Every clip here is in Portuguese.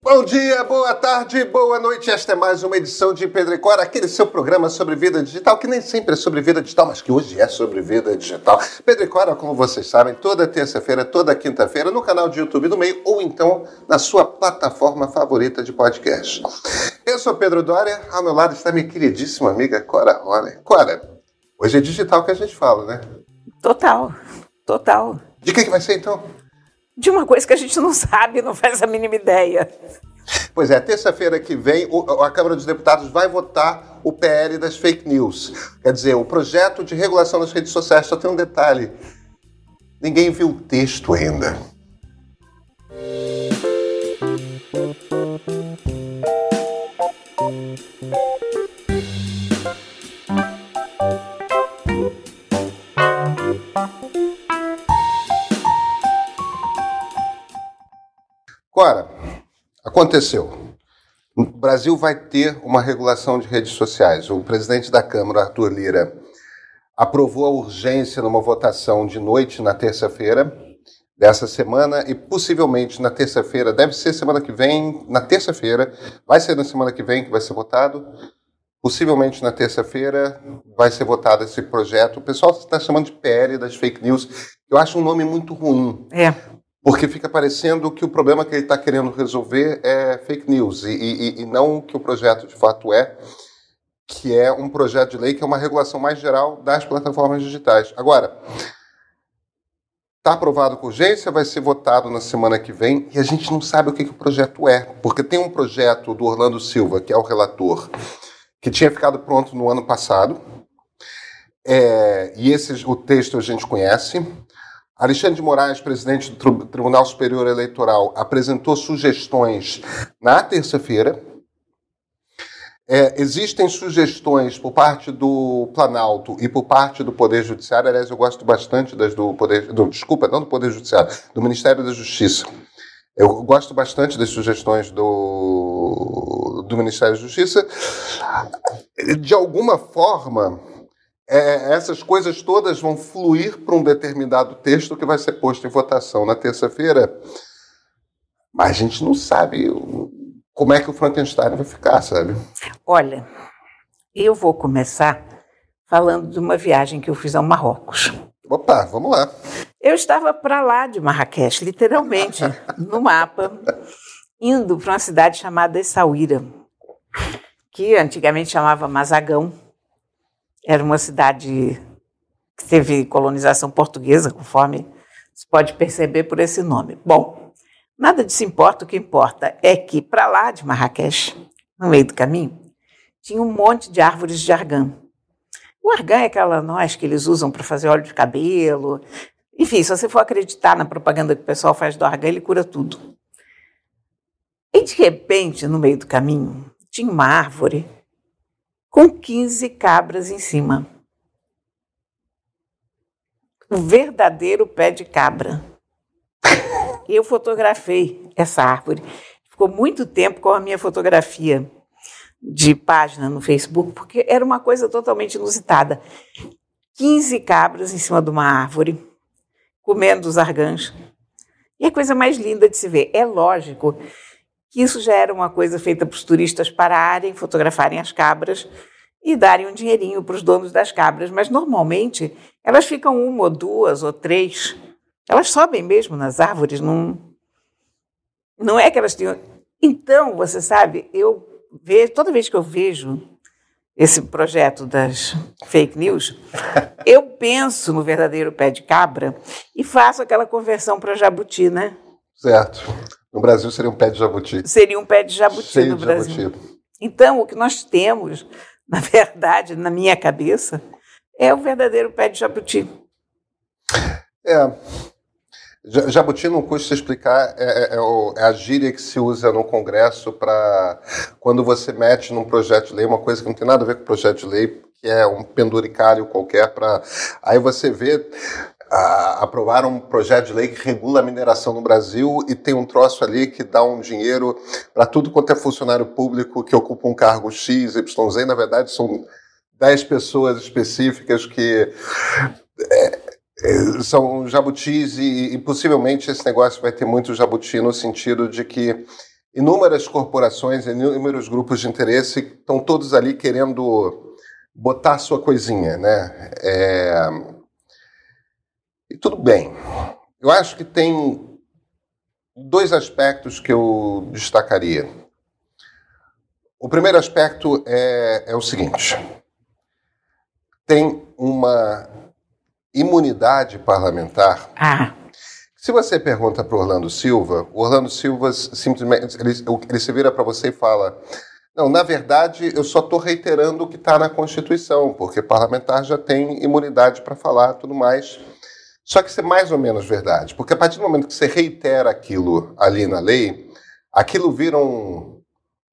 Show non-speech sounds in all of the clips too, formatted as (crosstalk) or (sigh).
Bom dia, boa tarde, boa noite. Esta é mais uma edição de Pedro e Cora, aquele seu programa sobre vida digital, que nem sempre é sobre vida digital, mas que hoje é sobre vida digital. Pedro e Cora, como vocês sabem, toda terça-feira, toda quinta-feira, no canal de YouTube do Meio, ou então na sua plataforma favorita de podcast. Eu sou Pedro Dória, ao meu lado está minha queridíssima amiga Cora Roller. Cora, hoje é digital que a gente fala, né? Total, total. De que, que vai ser então? De uma coisa que a gente não sabe, não faz a mínima ideia. Pois é, terça-feira que vem a Câmara dos Deputados vai votar o PL das fake news. Quer dizer, o projeto de regulação das redes sociais. Só tem um detalhe: ninguém viu o texto ainda. Agora, aconteceu. O Brasil vai ter uma regulação de redes sociais. O presidente da Câmara, Arthur Lira, aprovou a urgência numa votação de noite na terça-feira dessa semana e possivelmente na terça-feira, deve ser semana que vem, na terça-feira, vai ser na semana que vem que vai ser votado. Possivelmente na terça-feira vai ser votado esse projeto. O pessoal está chamando de PL das fake news. Eu acho um nome muito ruim. É porque fica parecendo que o problema que ele está querendo resolver é fake news e, e, e, não o que o projeto de fato é, que é um projeto de lei que é uma regulação mais geral das plataformas digitais. Agora, está aprovado com urgência, vai ser votado na semana que vem e a gente não sabe o que, que o projeto é, porque tem um projeto do Orlando Silva, que é o relator, que tinha ficado pronto no ano passado, é, e esse, o texto a gente conhece. Alexandre de Moraes, presidente do Tribunal Superior Eleitoral, apresentou sugestões na terça-feira. É, existem sugestões por parte do Planalto e por parte do Poder Judiciário. Aliás, eu gosto bastante das do Poder. Do, desculpa, não do Poder Judiciário, do Ministério da Justiça. Eu gosto bastante das sugestões do, do Ministério da Justiça. De alguma forma, é, essas coisas todas vão fluir para um determinado texto que vai ser posto em votação na terça-feira. Mas a gente não sabe como é que o Frankenstein vai ficar, sabe? Olha, eu vou começar falando de uma viagem que eu fiz ao Marrocos. Opa, vamos lá. Eu estava para lá de Marrakech, literalmente, no mapa, indo para uma cidade chamada Essaouira, que antigamente chamava Mazagão era uma cidade que teve colonização portuguesa, conforme se pode perceber por esse nome. Bom, nada disso importa, o que importa é que para lá de Marrakech, no meio do caminho, tinha um monte de árvores de argã. O argã é aquela noz que eles usam para fazer óleo de cabelo. Enfim, se você for acreditar na propaganda que o pessoal faz do argã, ele cura tudo. E de repente, no meio do caminho, tinha uma árvore com 15 cabras em cima. O verdadeiro pé de cabra. (laughs) Eu fotografei essa árvore. Ficou muito tempo com a minha fotografia de página no Facebook, porque era uma coisa totalmente inusitada. 15 cabras em cima de uma árvore, comendo os arganjos. E a coisa mais linda de se ver. É lógico que isso já era uma coisa feita para os turistas pararem, fotografarem as cabras e darem um dinheirinho para os donos das cabras. Mas normalmente elas ficam uma ou duas ou três. Elas sobem mesmo nas árvores, não, não é que elas tenham. Então, você sabe, eu vejo, toda vez que eu vejo esse projeto das fake news, (laughs) eu penso no verdadeiro pé de cabra e faço aquela conversão para jabuti, né? Certo. No Brasil seria um pé de jabuti. Seria um pé de jabuti Cheio no de Brasil. Jabuti. Então, o que nós temos, (laughs) na verdade, na minha cabeça, é o verdadeiro pé de jabuti. É. Jabuti não custa explicar, é, é, é, é, a gíria que se usa no Congresso para quando você mete num projeto de lei uma coisa que não tem nada a ver com o projeto de lei, que é um penduricário qualquer, para aí você vê aprovaram um projeto de lei que regula a mineração no Brasil e tem um troço ali que dá um dinheiro para tudo quanto é funcionário público que ocupa um cargo X, Y. Na verdade, são 10 pessoas específicas que é, é, são jabutis e, e, possivelmente esse negócio vai ter muito jabuti no sentido de que inúmeras corporações, inúmeros grupos de interesse estão todos ali querendo botar sua coisinha, né? É... E tudo bem. Eu acho que tem dois aspectos que eu destacaria. O primeiro aspecto é, é o seguinte: tem uma imunidade parlamentar. Ah. Se você pergunta para Orlando Silva, o Orlando Silva simplesmente ele, ele se vira para você e fala: não, na verdade, eu só estou reiterando o que está na Constituição, porque parlamentar já tem imunidade para falar tudo mais. Só que isso é mais ou menos verdade, porque a partir do momento que você reitera aquilo ali na lei, aquilo vira um,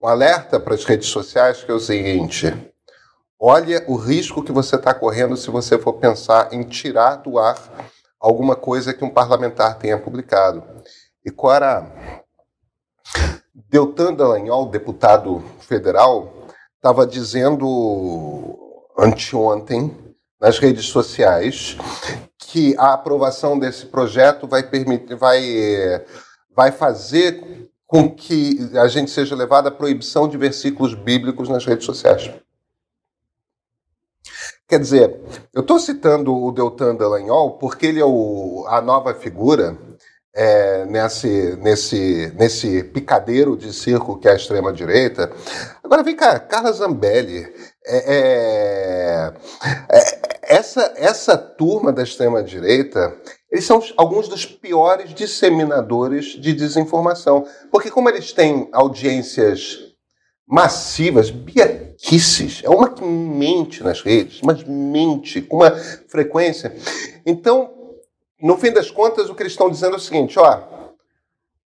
um alerta para as redes sociais que é o seguinte: olha o risco que você está correndo se você for pensar em tirar do ar alguma coisa que um parlamentar tenha publicado. E qual. Deltan Dallagnol, deputado federal, estava dizendo anteontem nas redes sociais que a aprovação desse projeto vai permitir, vai, vai fazer com que a gente seja levado à proibição de versículos bíblicos nas redes sociais. Quer dizer, eu estou citando o Deltan Dallagnol porque ele é o, a nova figura é, nesse, nesse, nesse picadeiro de circo que é a extrema-direita. Agora vem cá, Carla Zambelli. É, é, é, essa, essa turma da extrema-direita, eles são alguns dos piores disseminadores de desinformação. Porque, como eles têm audiências massivas, biaquices, é uma que mente nas redes, mas mente com uma frequência. Então, no fim das contas, o que eles estão dizendo é o seguinte: ó,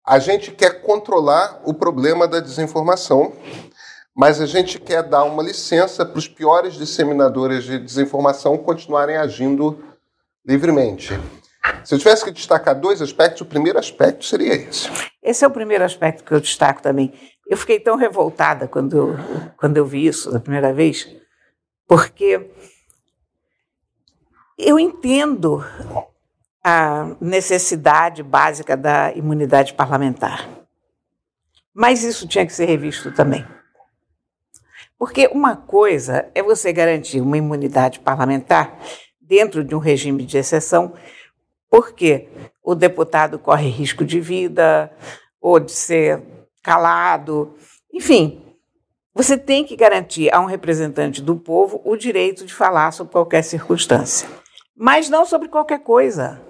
a gente quer controlar o problema da desinformação, mas a gente quer dar uma licença para os piores disseminadores de desinformação continuarem agindo livremente. Se eu tivesse que destacar dois aspectos, o primeiro aspecto seria esse. Esse é o primeiro aspecto que eu destaco também. Eu fiquei tão revoltada quando eu, quando eu vi isso da primeira vez, porque eu entendo a necessidade básica da imunidade parlamentar. Mas isso tinha que ser revisto também. Porque uma coisa é você garantir uma imunidade parlamentar dentro de um regime de exceção, porque o deputado corre risco de vida ou de ser calado, enfim. Você tem que garantir a um representante do povo o direito de falar sobre qualquer circunstância, mas não sobre qualquer coisa.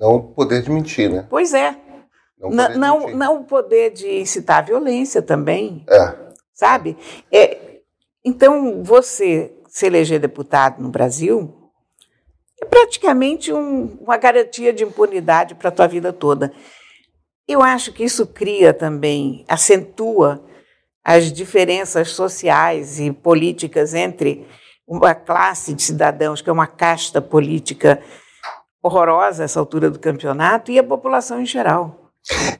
Não o poder de mentir, né? Pois é. Não, não, não, o poder de incitar a violência também. É. Sabe? É, então, você se eleger deputado no Brasil é praticamente um, uma garantia de impunidade para a tua vida toda. Eu acho que isso cria também, acentua as diferenças sociais e políticas entre uma classe de cidadãos, que é uma casta política horrorosa essa altura do campeonato e a população em geral.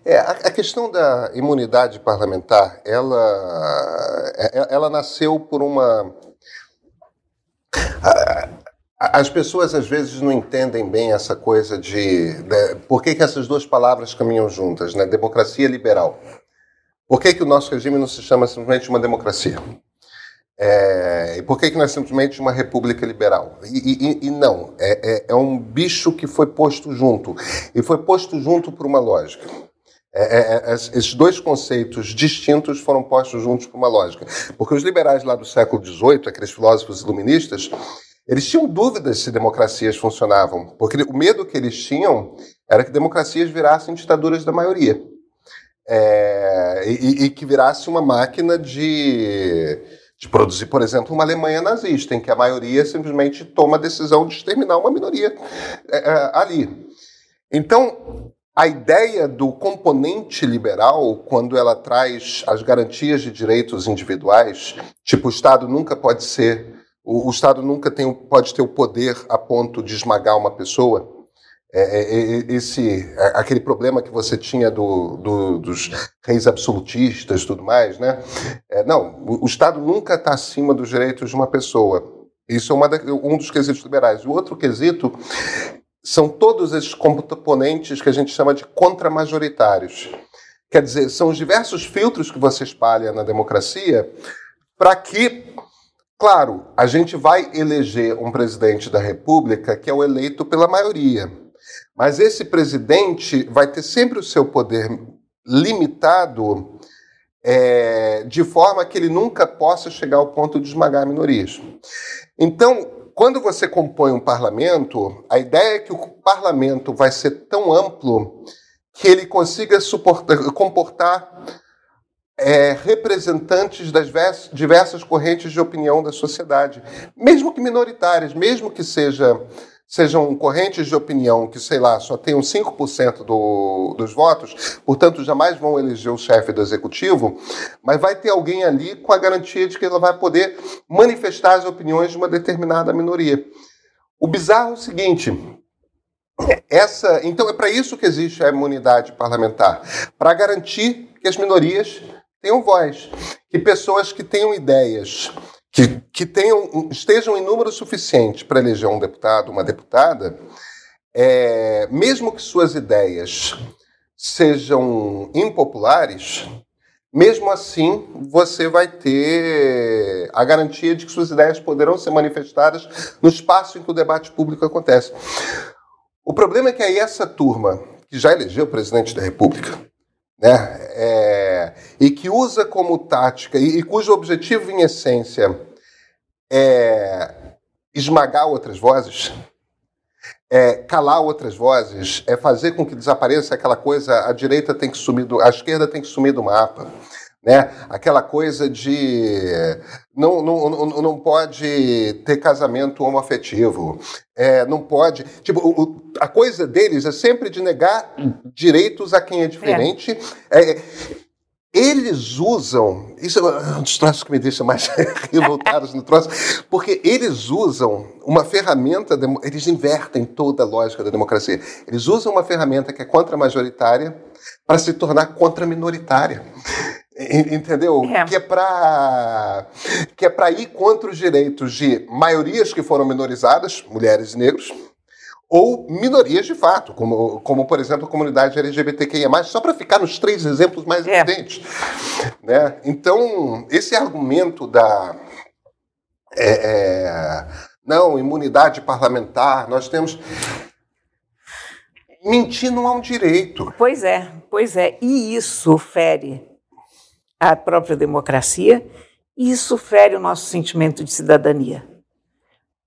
É, a, a, questão da imunidade parlamentar, ela, é, é, ela nasceu por uma. as pessoas às vezes não entendem bem essa coisa de, de por que, que essas duas palavras caminham juntas, né? Democracia liberal. Por que, que o nosso regime não se chama simplesmente uma democracia? É, e por que, que nós simplesmente uma república liberal? E, e, e não, é, é, é, um bicho que foi posto junto. E foi posto junto por uma lógica. É, é, é, esses dois conceitos distintos foram postos juntos por uma lógica. Porque os liberais lá do século XVIII, aqueles filósofos iluministas, eles tinham dúvidas se democracias funcionavam. Porque o medo que eles tinham era que democracias virassem ditaduras da maioria. e, e que virasse uma máquina de de produzir, por exemplo, uma Alemanha nazista, em que a maioria simplesmente toma a decisão de exterminar uma minoria é, é, ali. Então, a ideia do componente liberal, quando ela traz as garantias de direitos individuais, tipo, o Estado nunca pode ser, o, o Estado nunca tem, pode ter o poder a ponto de esmagar uma pessoa, é, é, é, esse aquele problema que você tinha do, do, dos reis absolutistas tudo mais, né? É, não, o, o, Estado nunca está acima dos direitos de uma pessoa. Isso é da, um dos quesitos liberais. O outro quesito são todos esses componentes que a gente chama de contramajoritários. Quer dizer, são os diversos filtros que você espalha na democracia para que, claro, a gente vai eleger um presidente da República que é o eleito pela maioria. Mas esse presidente vai ter sempre o seu poder limitado é, de forma que ele nunca possa chegar ao ponto de esmagar minorias. Então, quando você compõe um parlamento, a ideia é que o parlamento vai ser tão amplo que ele consiga suportar, comportar é, representantes das diversas correntes de opinião da sociedade, mesmo que minoritárias, mesmo que seja sejam correntes de opinião que, sei lá, só tenham 5% do, dos votos, portanto jamais vão eleger o chefe do executivo, mas vai ter alguém ali com a garantia de que ela vai poder manifestar as opiniões de uma determinada minoria. O bizarro é o seguinte. Essa, então é para isso que existe a imunidade parlamentar, para garantir que as minorias tenham voz, que pessoas que tenham ideias que, que tenham, estejam em número suficiente para eleger um deputado, uma deputada, é, mesmo que suas ideias sejam impopulares, mesmo assim você vai ter a garantia de que suas ideias poderão ser manifestadas no espaço em que o debate público acontece. O problema é que aí essa turma, que já elegeu o presidente da República, né, é, e que usa como tática, e, e cujo objetivo, em essência, é esmagar outras vozes, é calar outras vozes, é fazer com que desapareça aquela coisa, a direita tem que sumir, do, a esquerda tem que sumir do mapa. Né? Aquela coisa de não, não, não, pode ter casamento homoafetivo, é, não pode. Tipo, o, a coisa deles é sempre de negar direitos a quem é diferente. É. É, eles usam, isso é um dos troços que me deixa mais (laughs) revoltados no troço, porque eles usam uma ferramenta, eles invertem toda a lógica da democracia. Eles usam uma ferramenta que é contra-majoritária para se tornar contra-minoritária. Entendeu? É. Que é para que é para ir contra os direitos de maiorias que foram minorizadas, mulheres e negros, ou minorias de fato, como, como por exemplo a comunidade LGBTQIA+, só para ficar nos três exemplos mais é. evidentes. Né? Então, esse argumento da... É, é, não, imunidade parlamentar, nós temos... Mentir não é um direito. Pois é, pois é. E isso fere a própria democracia e isso fere o nosso sentimento de cidadania.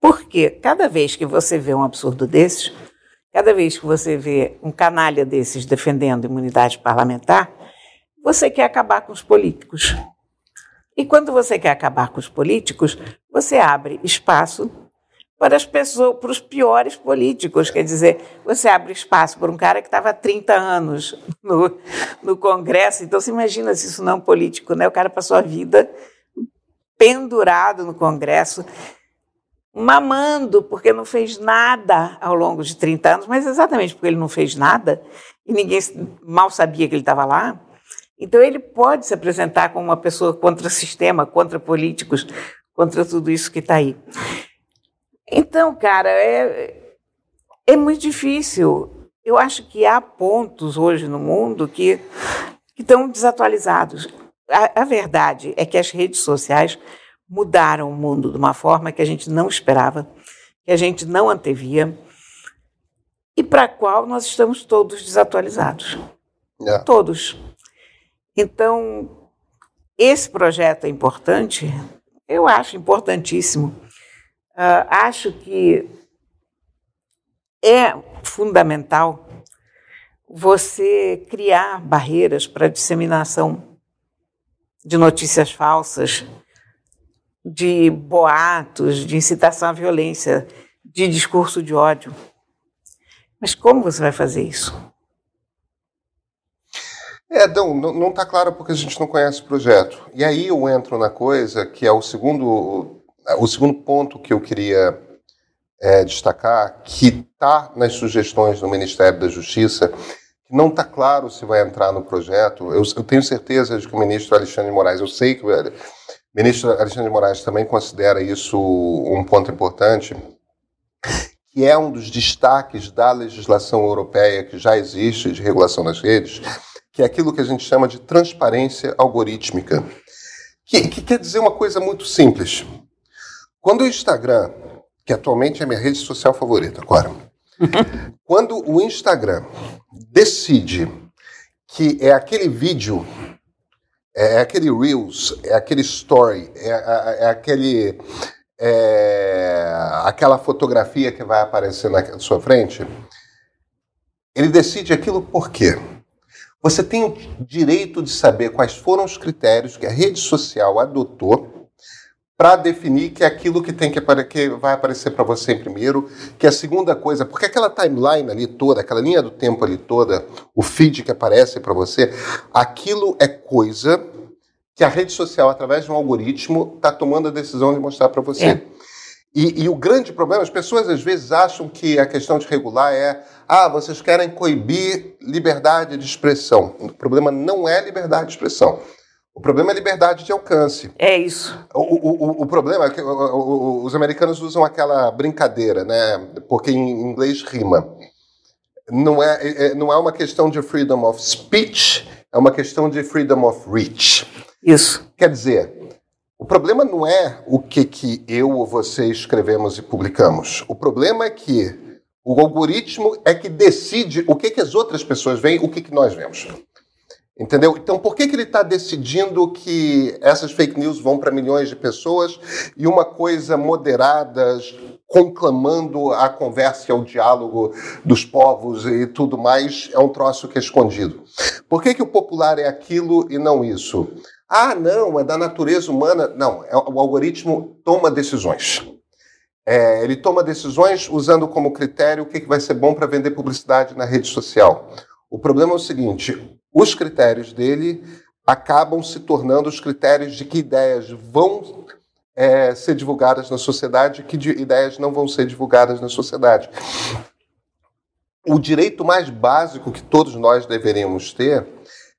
Porque cada vez que você vê um absurdo desses, cada vez que você vê um canalha desses defendendo imunidade parlamentar, você quer acabar com os políticos. E quando você quer acabar com os políticos, você abre espaço para as pessoas, para os piores políticos. Quer dizer, você abre espaço para um cara que estava há 30 anos no, no Congresso. Então, você imagina se isso não é um político, né? O cara passou a vida pendurado no Congresso mamando, porque não fez nada ao longo de 30 anos, mas exatamente porque ele não fez nada e ninguém mal sabia que ele estava lá. Então ele pode se apresentar como uma pessoa contra o sistema, contra políticos, contra tudo isso que está aí. Então, cara, é, é muito difícil. Eu acho que há pontos hoje no mundo que, que estão desatualizados. A, a verdade é que as redes sociais mudaram o mundo de uma forma que a gente não esperava, que a gente não antevia e para a qual nós estamos todos desatualizados. É. Todos. Então, esse projeto é importante, eu acho importantíssimo. Uh, acho que é fundamental você criar barreiras para a disseminação de notícias falsas, de boatos, de incitação à violência, de discurso de ódio. Mas como você vai fazer isso? É, não está claro porque a gente não conhece o projeto. E aí eu entro na coisa que é o segundo, o segundo ponto que eu queria é, destacar, que está nas sugestões do Ministério da Justiça, que não está claro se vai entrar no projeto. Eu, eu, tenho certeza de que o ministro Alexandre de Moraes, eu sei que o ministro Alexandre de Moraes também considera isso um ponto importante, que é um dos destaques da legislação europeia que já existe de regulação das redes, que é aquilo que a gente chama de transparência algorítmica, que, que quer dizer uma coisa muito simples. Quando o Instagram, que atualmente é minha rede social favorita agora, (laughs) quando o Instagram decide que é aquele vídeo, é aquele Reels, é aquele Story, é, é, é aquele. É, aquela fotografia que vai aparecer na sua frente, ele decide aquilo por quê? Você tem o direito de saber quais foram os critérios que a rede social adotou para definir que é aquilo que tem que, que vai aparecer para você em primeiro, que é a segunda coisa, porque aquela timeline ali toda, aquela linha do tempo ali toda, o feed que aparece para você, aquilo é coisa que a rede social, através de um algoritmo, está tomando a decisão de mostrar para você. É. E, e, o grande problema, as pessoas às vezes acham que a questão de regular é ah, vocês querem coibir liberdade de expressão. O problema não é liberdade de expressão. O problema é liberdade de alcance. É isso. O, o, o, problema é que os americanos usam aquela brincadeira, né? Porque em inglês rima. Não é, é, é, não é uma questão de freedom of speech, é uma questão de freedom of reach. Isso. Quer dizer, o problema não é o que, que eu ou você escrevemos e publicamos. O problema é que o algoritmo é que decide o que, que as outras pessoas veem, o que, que nós vemos. Entendeu? Então, por que, que ele está decidindo que essas fake news vão para milhões de pessoas e uma coisa moderada, conclamando a conversa e o diálogo dos povos e tudo mais, é um troço que é escondido? Por que, que o popular é aquilo e não isso? Ah, não, é da natureza humana. Não, é, o algoritmo toma decisões. É, ele toma decisões usando como critério o que, que vai ser bom para vender publicidade na rede social. O problema é o seguinte: os critérios dele acabam se tornando os critérios de que ideias vão é, ser divulgadas na sociedade e que ideias não vão ser divulgadas na sociedade. O direito mais básico que todos nós deveríamos ter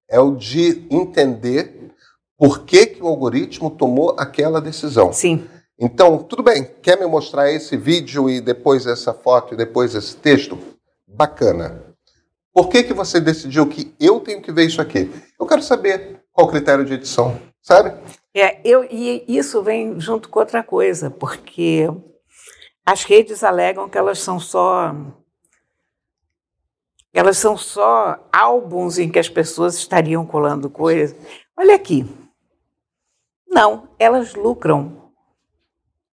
é o de entender por que, que o algoritmo tomou aquela decisão. Sim. Então, tudo bem, quer me mostrar esse vídeo e depois essa foto e depois esse texto? Bacana. Por que, que você decidiu que eu tenho que ver isso aqui? Eu quero saber qual o critério de edição, sabe? É, eu, e isso vem junto com outra coisa, porque as redes alegam que elas são só elas são só álbuns em que as pessoas estariam colando coisas. Olha aqui. Não, elas lucram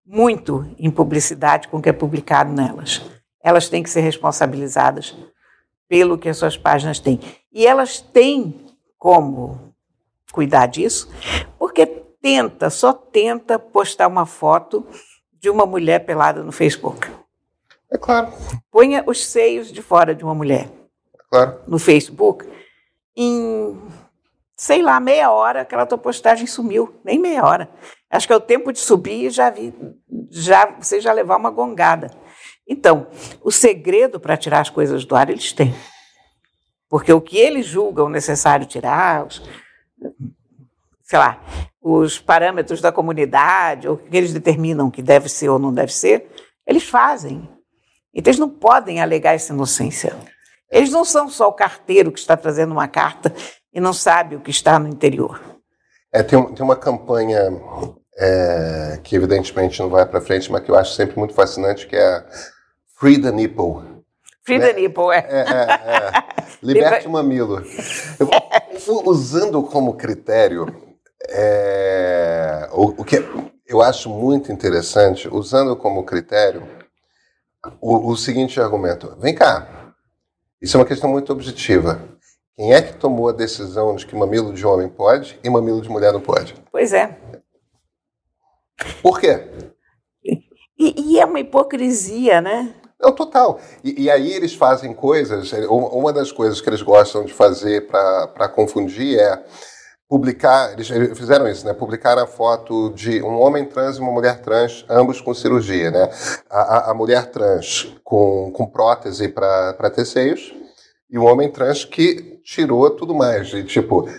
muito em publicidade com o que é publicado nelas. Elas têm que ser responsabilizadas pelo que as suas páginas têm. E elas têm como cuidar disso, porque tenta, só tenta postar uma foto de uma mulher pelada no Facebook. É claro. Ponha os seios de fora de uma mulher. É claro. No Facebook. Em, sei lá, meia hora, aquela tua postagem sumiu. Nem meia hora. Acho que é o tempo de subir e já vi, já, você já levar uma gongada. Então, o segredo para tirar as coisas do ar eles têm. Porque o que eles julgam necessário tirar, os, sei lá, os parâmetros da comunidade, ou o que eles determinam que deve ser ou não deve ser, eles fazem. Então, eles não podem alegar essa inocência. Eles não são só o carteiro que está trazendo uma carta e não sabe o que está no interior. É, tem, tem uma campanha é, que evidentemente não vai para frente, mas que eu acho sempre muito fascinante, que é Free the Nipple. Free né? the Nipple, é. é, é, é. (laughs) Liberte o mamilo. Eu, usando como critério, é, o, o, que eu acho muito interessante, usando como critério o, o seguinte argumento. Vem cá, isso é uma questão muito objetiva. Quem é que tomou a decisão de que mamilo de homem pode e mamilo de mulher não pode? Pois é. Por quê? E, e é uma hipocrisia, né? Não, total. E, e, aí eles fazem coisas. Uma das coisas que eles gostam de fazer para confundir é publicar. Eles fizeram isso, né? Publicar a foto de um homem trans e uma mulher trans, ambos com cirurgia, né? A, a, a mulher trans com, com prótese para ter seios e o homem trans que tirou tudo mais. E, tipo,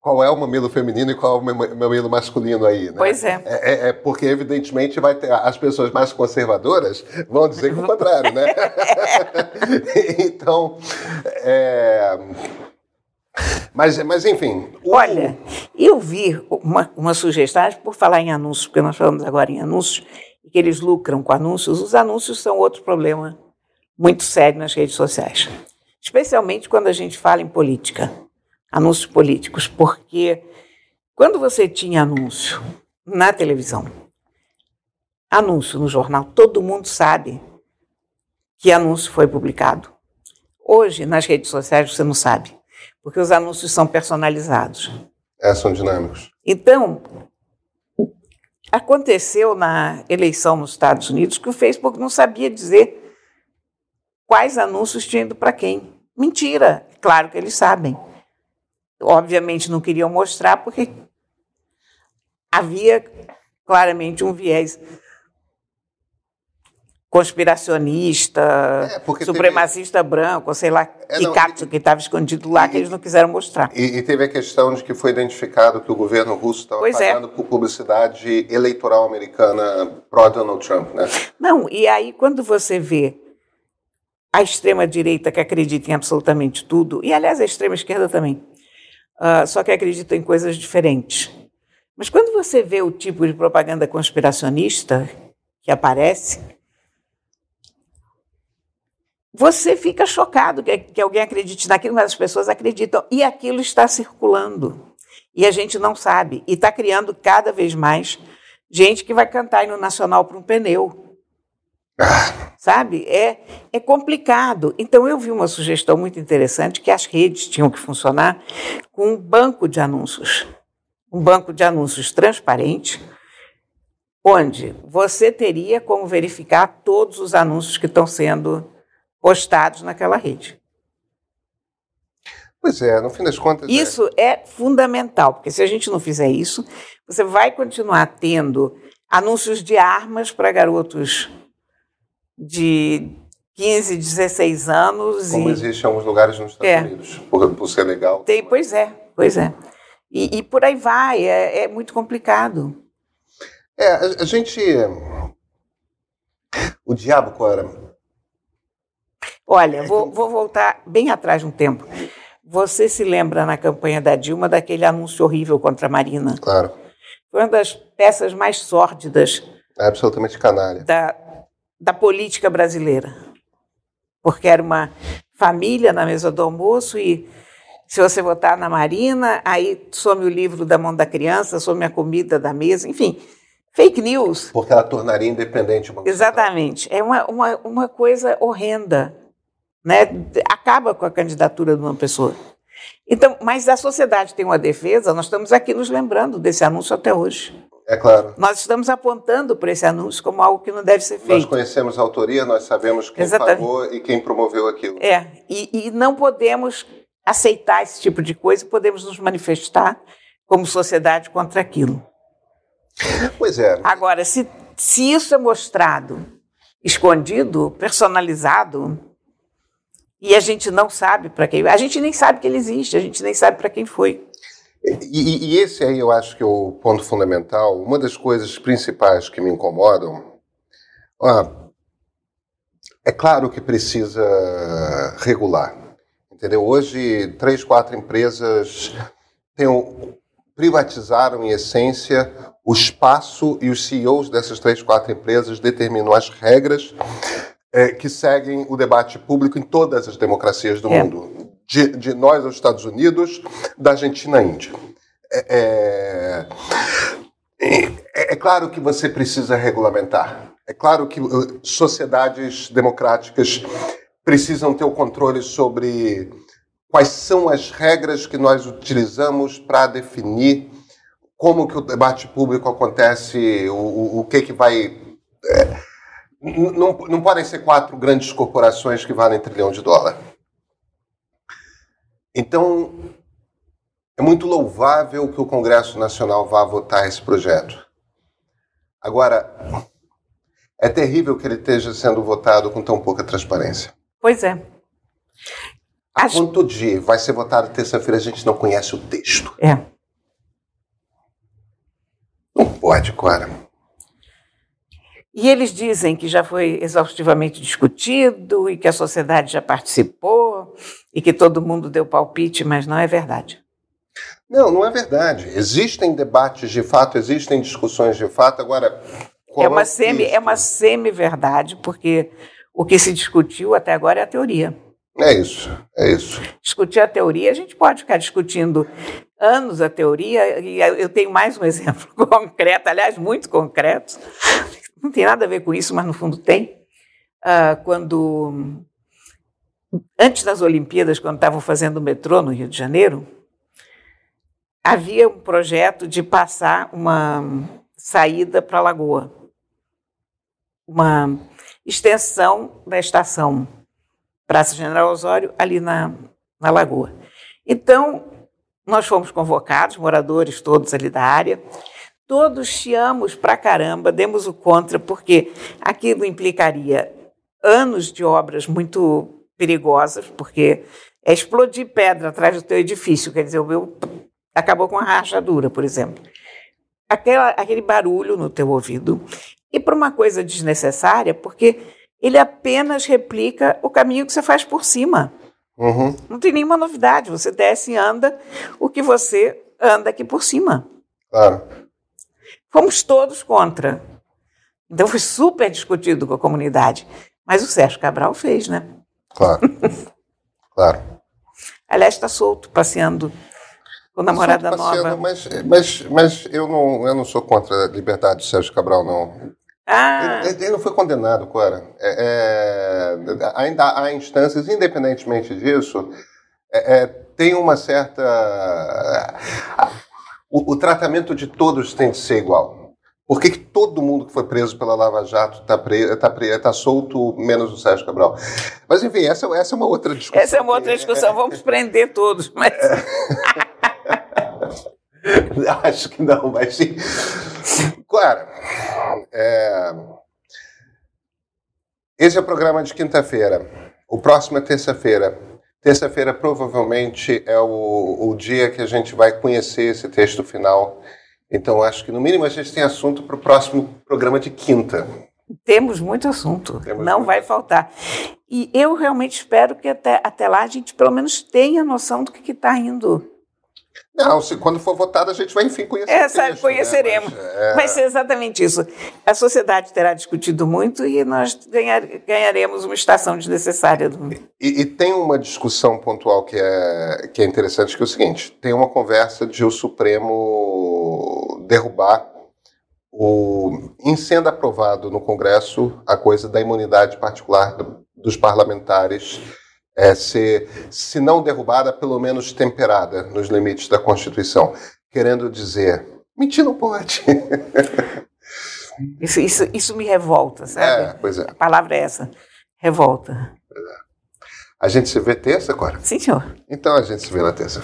qual é o mamilo feminino e qual é o mamilo masculino aí, né? Pois é. É, é, é porque, evidentemente, vai ter, as pessoas mais conservadoras vão dizer que é o contrário, né? (laughs) então, é, Mas, mas enfim. O... Olha, eu vi uma, uma sugestão, por falar em anúncios, porque nós falamos agora em anúncios, e que eles lucram com anúncios, os anúncios são outro problema muito sério nas redes sociais. Especialmente quando a gente fala em política, anúncios políticos, porque quando você tinha anúncio na televisão, anúncio no jornal, todo mundo sabe que anúncio foi publicado. Hoje, nas redes sociais, você não sabe, porque os anúncios são personalizados. É, são dinâmicos. Então, aconteceu na eleição nos Estados Unidos que o Facebook não sabia dizer quais anúncios tinham ido para quem. Mentira, claro que eles sabem. Obviamente não queriam mostrar porque havia claramente um viés conspiracionista, é, supremacista teve... branco, sei lá, é, não, que que estava escondido lá, e, que eles não quiseram mostrar. E, e, teve a questão de que foi identificado que o governo russo estava é. pagando é. por publicidade eleitoral americana pró-Donald Trump, né? Não, e aí quando você vê a extrema-direita que acredita em absolutamente tudo, e aliás a extrema-esquerda também, uh, só que acredita em coisas diferentes. Mas quando você vê o tipo de propaganda conspiracionista que aparece, você fica chocado que, que alguém acredite naquilo, mas as pessoas acreditam. E aquilo está circulando. E a gente não sabe. E está criando cada vez mais gente que vai cantar no Nacional para um pneu. Sabe? É, é complicado. Então, eu vi uma sugestão muito interessante que as redes tinham que funcionar com um banco de anúncios. Um banco de anúncios transparente, onde você teria como verificar todos os anúncios que estão sendo postados naquela rede. Pois é, no fim das contas. É. Isso é. é fundamental, porque se a gente não fizer isso, você vai continuar tendo anúncios de armas para garotos de 15, 16 anos. Como e... existe em alguns lugares nos Estados é. Unidos, por, por, ser legal. Tem, pois é, pois é. E, e por aí vai, é, é, muito complicado. É, a, a gente. O diabo, Cora, Olha, vou, vou voltar bem atrás um tempo. Você se lembra na campanha da Dilma daquele anúncio horrível contra a Marina? Claro. Foi uma das peças mais sórdidas. É absolutamente canalha. Da, da política brasileira. Porque era uma família na mesa do almoço e se você votar na Marina, aí some o livro da mão da criança, some a comida da mesa, enfim. Fake news. Porque ela tornaria independente o Banco Exatamente. É uma, uma, uma coisa horrenda né, acaba com a candidatura de uma pessoa. Então, mas a sociedade tem uma defesa, nós estamos aqui nos lembrando desse anúncio até hoje. É claro. Nós estamos apontando para esse anúncio como algo que não deve ser feito. Nós conhecemos a autoria, nós sabemos quem Exatamente. pagou e quem promoveu aquilo. É, e, e não podemos aceitar esse tipo de coisa, podemos nos manifestar como sociedade contra aquilo. Pois é. Agora, se, se isso é mostrado escondido, personalizado, e a gente não sabe para quem. A gente nem sabe que ele existe, a gente nem sabe para quem foi. E, e, esse aí eu acho que é o ponto fundamental. Uma das coisas principais que me incomodam. Ah, é claro que precisa regular. Entendeu? Hoje, três, quatro empresas têm, privatizaram, em essência, o espaço e os CEOs dessas três, quatro empresas determinam as regras é, que seguem o debate público em todas as democracias do é. mundo, de, de, nós aos Estados Unidos, da Argentina à Índia. É, é, é, é claro que você precisa regulamentar. É claro que uh, sociedades democráticas precisam ter o controle sobre quais são as regras que nós utilizamos para definir como que o debate público acontece, o, o, o que que vai é, não, não podem ser quatro grandes corporações que valem trilhão de dólar. Então, é muito louvável que o Congresso Nacional vá votar esse projeto. Agora, é terrível que ele esteja sendo votado com tão pouca transparência. Pois é. A As... quanto de vai ser votado terça-feira, a gente não conhece o texto. É. Não pode, Cora. E eles dizem que já foi exaustivamente discutido e que a sociedade já participou e que todo mundo deu palpite, mas não é verdade. Não, não é verdade. Existem debates de fato, existem discussões de fato. Agora, é uma semi, é uma semi-verdade, porque o que se discutiu até agora é a teoria. É isso, é isso. Discutir a teoria, a gente pode ficar discutindo anos a teoria, e eu tenho mais um (laughs) exemplo concreto, aliás, muito concreto, não tem nada a ver com isso, mas no fundo tem. Uh, quando, antes das Olimpíadas, quando estavam fazendo o metrô no Rio de Janeiro, havia um projeto de passar uma saída para a Lagoa, uma extensão da estação Praça General Osório, ali na, na Lagoa. Então, nós fomos convocados, moradores todos ali da área, todos chiamos pra caramba, demos o contra, porque aquilo implicaria anos de obras muito perigosas, porque é explodir pedra atrás do teu edifício, quer dizer, o meu acabou com a rachadura, por exemplo. Aquela, aquele barulho no teu ouvido. E para uma coisa desnecessária, porque ele apenas replica o caminho que você faz por cima. Uhum. Não tem nenhuma novidade. Você desce e anda o que você anda aqui por cima. Claro. Fomos todos contra. Então foi super discutido com a comunidade. Mas o Sérgio Cabral fez, né? Claro. claro. Aliás, está solto, passeando com namorada nova. Mas, mas, mas eu, não, eu não sou contra a liberdade do Sérgio Cabral, não. Ah. Ele, ele, não foi condenado, Cora. É, é, ainda há instâncias, independentemente disso, é, é tem uma certa. O, o, tratamento de todos tem de ser igual. Por que, que todo mundo que foi preso pela Lava Jato está tá, tá solto, menos o Sérgio Cabral? Mas, enfim, essa, essa é uma outra discussão. Essa é uma outra discussão. Vamos prender todos, mas. (laughs) Acho que não, mas sim. Claro. É... Esse é o programa de quinta-feira. O próximo é terça-feira. Terça-feira provavelmente é o, o dia que a gente vai conhecer esse texto final. Então, acho que no mínimo a gente tem assunto para o próximo programa de quinta. Temos muito assunto, Temos não muito vai faltar. E eu realmente espero que até, até lá a gente pelo menos tenha noção do que está indo não, se, quando for votado, a gente vai, enfim, conhecer. É, sabe, texto, conheceremos. Né? Mas, é... Vai ser exatamente isso. A sociedade terá discutido muito e nós ganhar, ganharemos uma estação desnecessária. Do... E, e, tem uma discussão pontual que é, que é interessante, que é o seguinte: tem uma conversa de o Supremo derrubar o, em sendo aprovado no Congresso a coisa da imunidade particular dos parlamentares é, ser, se não derrubada, pelo menos temperada nos limites da Constituição. Querendo dizer, mentir não pode. (laughs) isso, isso, isso me revolta, sabe? É, pois é. A palavra é essa, revolta. É. A gente se vê terça, agora? Sim, senhor. Então a gente se vê na terça.